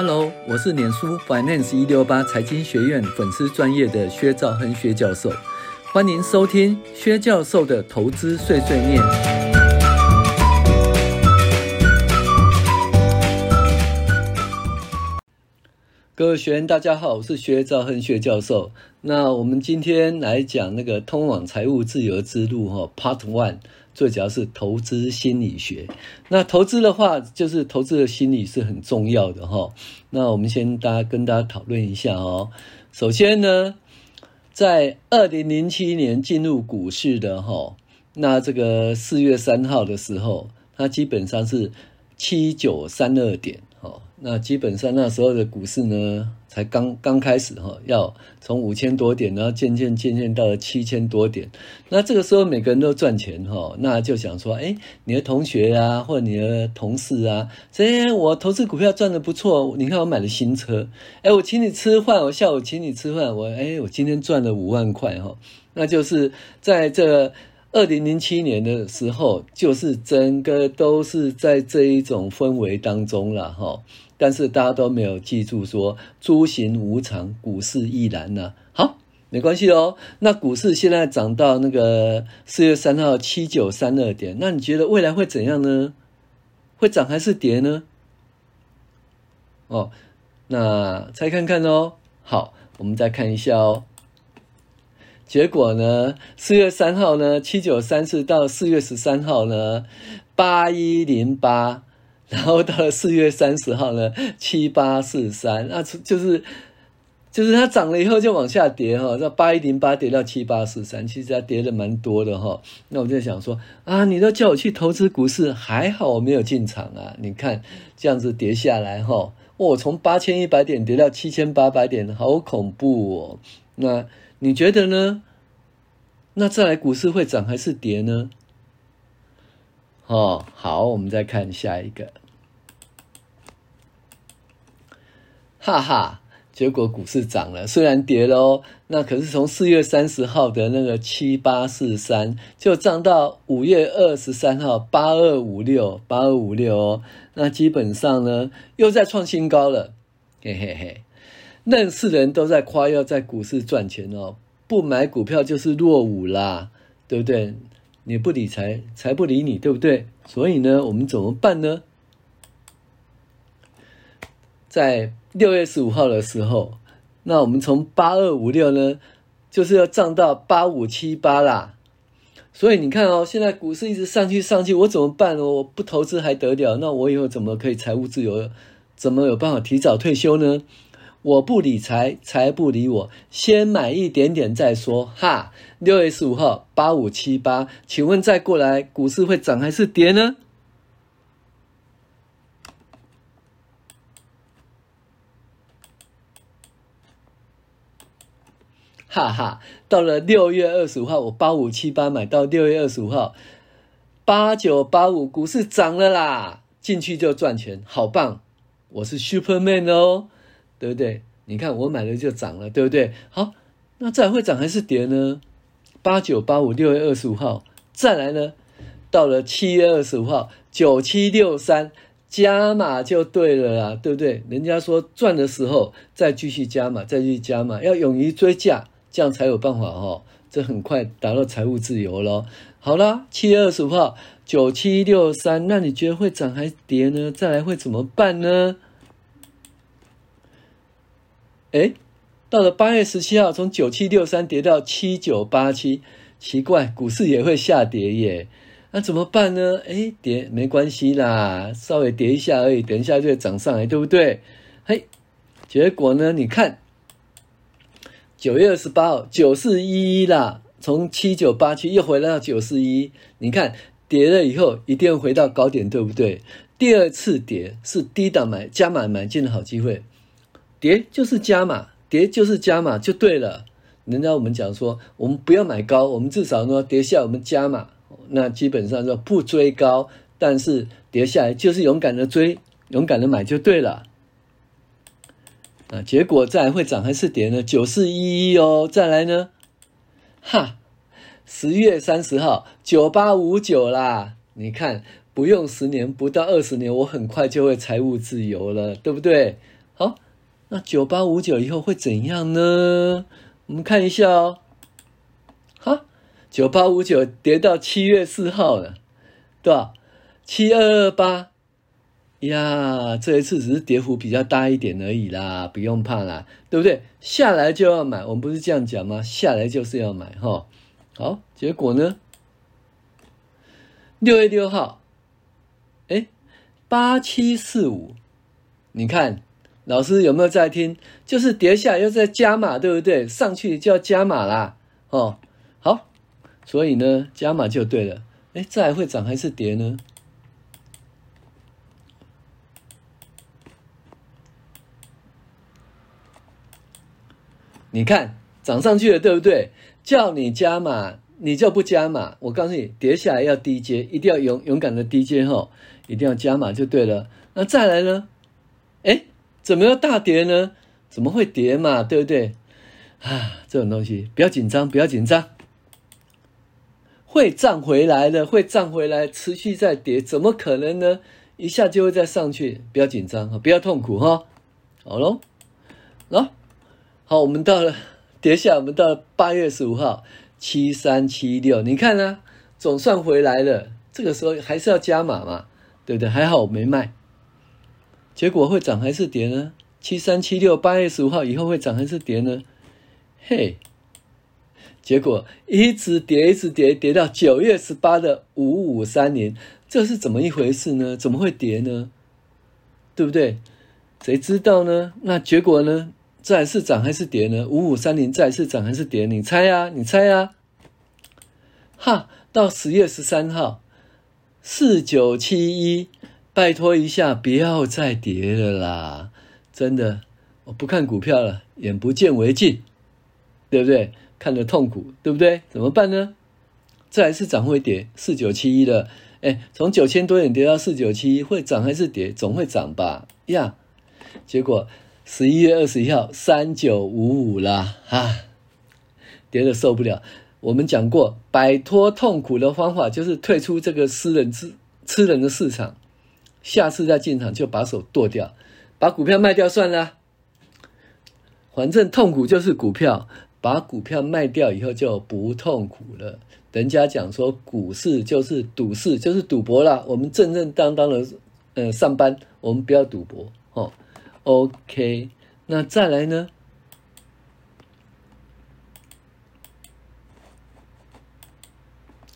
Hello，我是脸书 Finance 一六八财经学院粉丝专业的薛兆亨薛教授，欢迎收听薛教授的投资碎碎念。各位学员，大家好，我是薛兆亨薛教授。那我们今天来讲那个通往财务自由之路哈，Part One。最主要是投资心理学。那投资的话，就是投资的心理是很重要的哈。那我们先大家跟大家讨论一下哦。首先呢，在二零零七年进入股市的哈，那这个四月三号的时候，它基本上是七九三二点。那基本上那时候的股市呢，才刚刚开始哈，要从五千多点，然后渐渐渐渐到了七千多点。那这个时候每个人都赚钱哈，那就想说，哎，你的同学啊，或者你的同事啊，哎，我投资股票赚得不错，你看我买了新车，哎，我请你吃饭，我下午请你吃饭，我哎，我今天赚了五万块哈，那就是在这。二零零七年的时候，就是整个都是在这一种氛围当中了哈。但是大家都没有记住说“诸行无常，股市亦然”呢。好，没关系哦。那股市现在涨到那个四月三号七九三二点，那你觉得未来会怎样呢？会涨还是跌呢？哦，那猜看看哦。好，我们再看一下哦。结果呢，四月三号呢，七九三四到四月十三号呢，八一零八，然后到了四月三十号呢，七八四三，那就是就是它涨了以后就往下跌哈，到八一零八跌到七八四三，其实它跌的蛮多的哈。那我就想说啊，你都叫我去投资股市，还好我没有进场啊。你看这样子跌下来哈，我从八千一百点跌到七千八百点，好恐怖哦。那你觉得呢？那再来，股市会涨还是跌呢？哦，好，我们再看下一个。哈哈，结果股市涨了，虽然跌了哦。那可是从四月三十号的那个七八四三，就涨到五月二十三号八二五六八二五六哦。那基本上呢，又在创新高了。嘿嘿嘿。认识人都在夸要在股市赚钱哦，不买股票就是落伍啦，对不对？你不理财，财不理你，对不对？所以呢，我们怎么办呢？在六月十五号的时候，那我们从八二五六呢，就是要涨到八五七八啦。所以你看哦，现在股市一直上去上去，我怎么办呢？我不投资还得了？那我以后怎么可以财务自由？怎么有办法提早退休呢？我不理财，财不理我。先买一点点再说。哈，六月十五号八五七八，请问再过来，股市会涨还是跌呢？哈哈，到了六月二十五号，我八五七八买到六月二十五号八九八五，股市涨了啦，进去就赚钱，好棒！我是 Superman 哦。对不对？你看我买了就涨了，对不对？好，那再会涨还是跌呢？八九八五六月二十五号再来呢，到了七月二十五号九七六三加码就对了啦，对不对？人家说赚的时候再继续加码，再继续加码，要勇于追价，这样才有办法哦。这很快达到财务自由咯。好啦，七月二十五号九七六三，那你觉得会涨还跌呢？再来会怎么办呢？哎，到了八月十七号，从九七六三跌到七九八七，奇怪，股市也会下跌耶？那怎么办呢？哎，跌没关系啦，稍微跌一下而已，等一下就会涨上来，对不对？嘿，结果呢？你看，九月二十八号九四一一啦，从七九八七又回到九四一，你看跌了以后一定会回到高点，对不对？第二次跌是低档买加码买进的好机会。跌就是加码，跌就是加码就对了。人家我们讲说，我们不要买高，我们至少呢跌下我们加码。那基本上说不追高，但是跌下来就是勇敢的追，勇敢的买就对了。啊，结果再来会涨还是跌呢？九四一一哦，再来呢？哈，十月三十号九八五九啦。你看，不用十年，不到二十年，我很快就会财务自由了，对不对？那九八五九以后会怎样呢？我们看一下哦。好，九八五九跌到七月四号了，对吧？七二二八。呀，这一次只是跌幅比较大一点而已啦，不用怕啦，对不对？下来就要买，我们不是这样讲吗？下来就是要买，哈。好，结果呢？六月六号，哎，八七四五，你看老师有没有在听？就是跌下来又再加码，对不对？上去就要加码啦，哦，好，所以呢，加码就对了。哎，再来会涨还是跌呢？你看涨上去了，对不对？叫你加码，你就不加码。我告诉你，跌下来要低阶，一定要勇勇敢的低接吼，一定要加码就对了。那再来呢？哎，怎么要大跌呢？怎么会跌嘛？对不对？啊，这种东西不要紧张，不要紧张，会涨回来的，会涨回来，持续在跌，怎么可能呢？一下就会再上去，不要紧张，不要痛苦哈。好喽，喽。好，我们到了跌下，我们到了八月十五号七三七六，你看呢、总算回来了。这个时候还是要加码嘛，对不对？还好我没卖。结果会涨还是跌呢？七三七六八月十五号以后会涨还是跌呢？嘿，结果一直跌，一直跌，跌到九月十八的五五三零，这是怎么一回事呢？怎么会跌呢？对不对？谁知道呢？那结果呢？再是涨还是跌呢？五五三零再是涨还是跌？你猜、啊，你猜、啊！哈，到十月十三号，四九七一，拜托一下，不要再跌了啦！真的，我不看股票了，眼不见为净，对不对？看得痛苦，对不对？怎么办呢？再是涨会跌，四九七一了，哎，从九千多点跌到四九七一，会涨还是跌？总会涨吧？呀，结果。十一月二十一号，三九五五啦，啊，跌得受不了。我们讲过，摆脱痛苦的方法就是退出这个私人吃吃人的市场，下次再进场就把手剁掉，把股票卖掉算了。反正痛苦就是股票，把股票卖掉以后就不痛苦了。人家讲说，股市就是赌市，就是赌博啦。我们正正当当的呃上班，我们不要赌博哦。OK，那再来呢？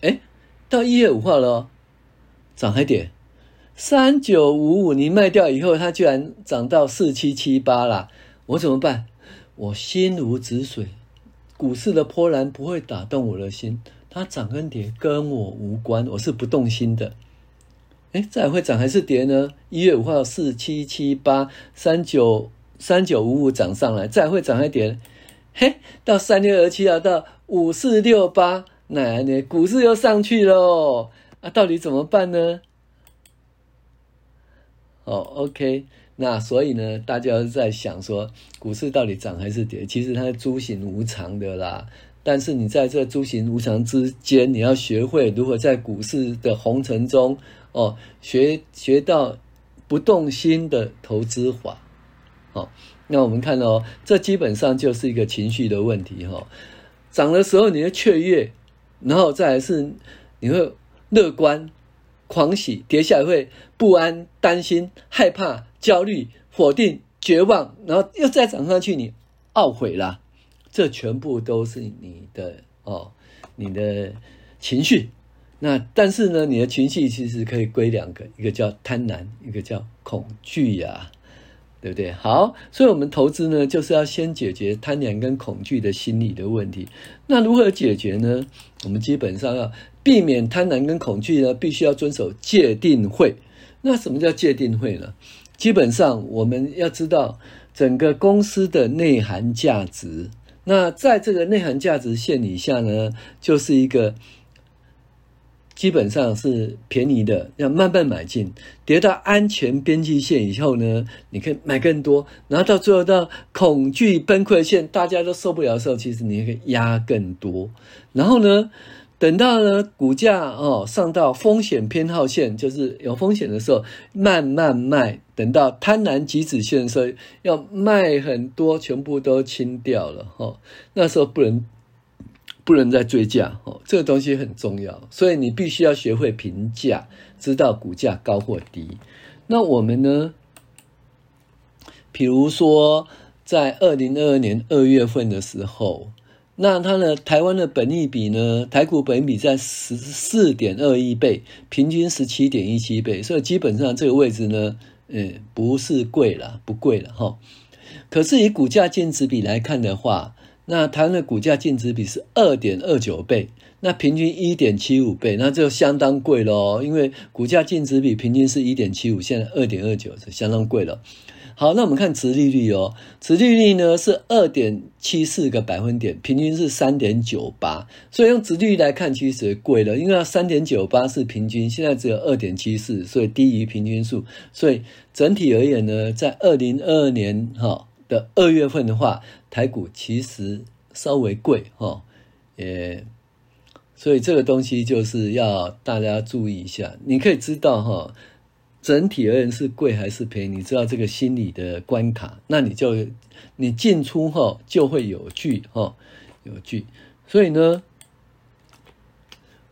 哎，到一月五号了，涨还跌？三九五五，你卖掉以后，它居然涨到四七七八了，我怎么办？我心如止水，股市的波澜不会打动我的心，它涨跟跌跟我无关，我是不动心的。哎，再会涨还是跌呢？一月五号四七七八三九三九五五涨上来，再会涨还跌？嘿，到三月二七号到五四六八，奶奶，股市又上去喽啊！到底怎么办呢？哦，OK，那所以呢，大家在想说，股市到底涨还是跌？其实它是诸行无常的啦。但是你在这诸行无常之间，你要学会如何在股市的红尘中。哦，学学到不动心的投资法，好，那我们看到哦，这基本上就是一个情绪的问题哈。涨的时候你会雀跃，然后再来是你会乐观、狂喜；跌下来会不安、担心、害怕、焦虑、否定、绝望，然后又再涨上去，你懊悔啦。这全部都是你的哦，你的情绪。那但是呢，你的情绪其实可以归两个，一个叫贪婪，一个叫恐惧呀、啊，对不对？好，所以我们投资呢，就是要先解决贪婪跟恐惧的心理的问题。那如何解决呢？我们基本上要避免贪婪跟恐惧呢，必须要遵守戒定慧。那什么叫戒定慧呢？基本上我们要知道整个公司的内涵价值。那在这个内涵价值线以下呢，就是一个。基本上是便宜的，要慢慢买进，跌到安全边际线以后呢，你可以买更多，然后到最后到恐惧崩溃线，大家都受不了的时候，其实你可以压更多。然后呢，等到呢股价哦上到风险偏好线，就是有风险的时候，慢慢卖。等到贪婪极止线的时候，要卖很多，全部都清掉了哈、哦。那时候不能不能再追价哦，这个东西很重要，所以你必须要学会评价，知道股价高或低。那我们呢？比如说，在二零二二年二月份的时候，那它的台湾的本益比呢，台股本益比在十四点二一倍，平均十七点一七倍，所以基本上这个位置呢，嗯，不是贵了，不贵了哈。可是以股价净值比来看的话，那台湾的股价净值比是二点二九倍，那平均一点七五倍，那就相当贵了，因为股价净值比平均是一点七五，现在二点二九是相当贵了。好，那我们看殖利率哦，殖利率呢是二点七四个百分点，平均是三点九八，所以用殖利率来看其实贵了，因为三点九八是平均，现在只有二点七四，所以低于平均数，所以整体而言呢，在二零二二年哈的二月份的话，台股其实稍微贵哈，也，所以这个东西就是要大家注意一下，你可以知道哈。整体而言是贵还是便宜？你知道这个心理的关卡，那你就你进出后就会有据哈，有据。所以呢，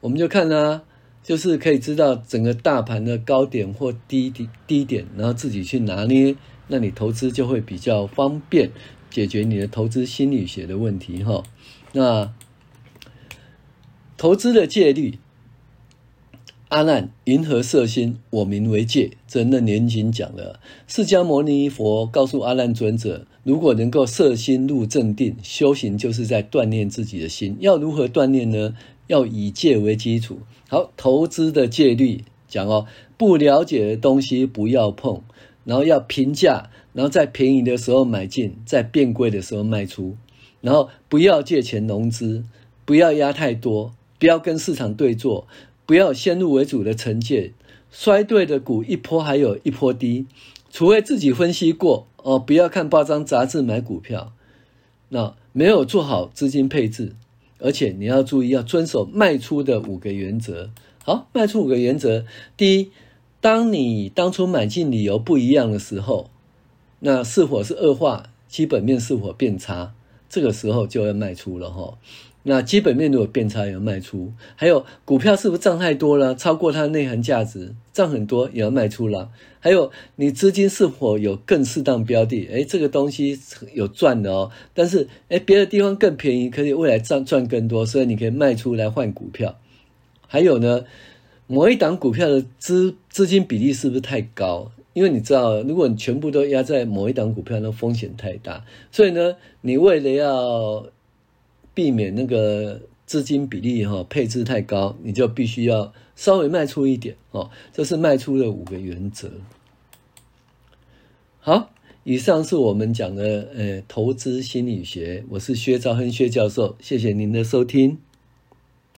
我们就看啊，就是可以知道整个大盘的高点或低低低点，然后自己去拿捏，那你投资就会比较方便，解决你的投资心理学的问题哈。那投资的戒律。阿难，云何色心？我名为戒。这楞严经讲了，释迦牟尼佛告诉阿难尊者，如果能够色心入正定，修行就是在锻炼自己的心。要如何锻炼呢？要以戒为基础。好，投资的戒律讲哦，不了解的东西不要碰，然后要平价，然后在便宜的时候买进，在变贵的时候卖出，然后不要借钱融资，不要压太多，不要跟市场对坐。不要先入为主的成见，衰退的股一波还有一波低，除非自己分析过哦。不要看报章杂志买股票，那没有做好资金配置，而且你要注意要遵守卖出的五个原则。好，卖出五个原则，第一，当你当初买进理由不一样的时候，那是否是恶化？基本面是否变差？这个时候就要卖出了哈。那基本面如果变差，也要卖出；还有股票是不是涨太多了，超过它的内涵价值，涨很多也要卖出了。还有你资金是否有更适当标的？诶，这个东西有赚的哦，但是诶，别的地方更便宜，可以未来赚赚更多，所以你可以卖出来换股票。还有呢，某一档股票的资资金比例是不是太高？因为你知道，如果你全部都压在某一档股票，那风险太大。所以呢，你为了要避免那个资金比例哈配置太高，你就必须要稍微卖出一点哦。这是卖出的五个原则。好，以上是我们讲的呃投资心理学，我是薛兆亨薛教授，谢谢您的收听。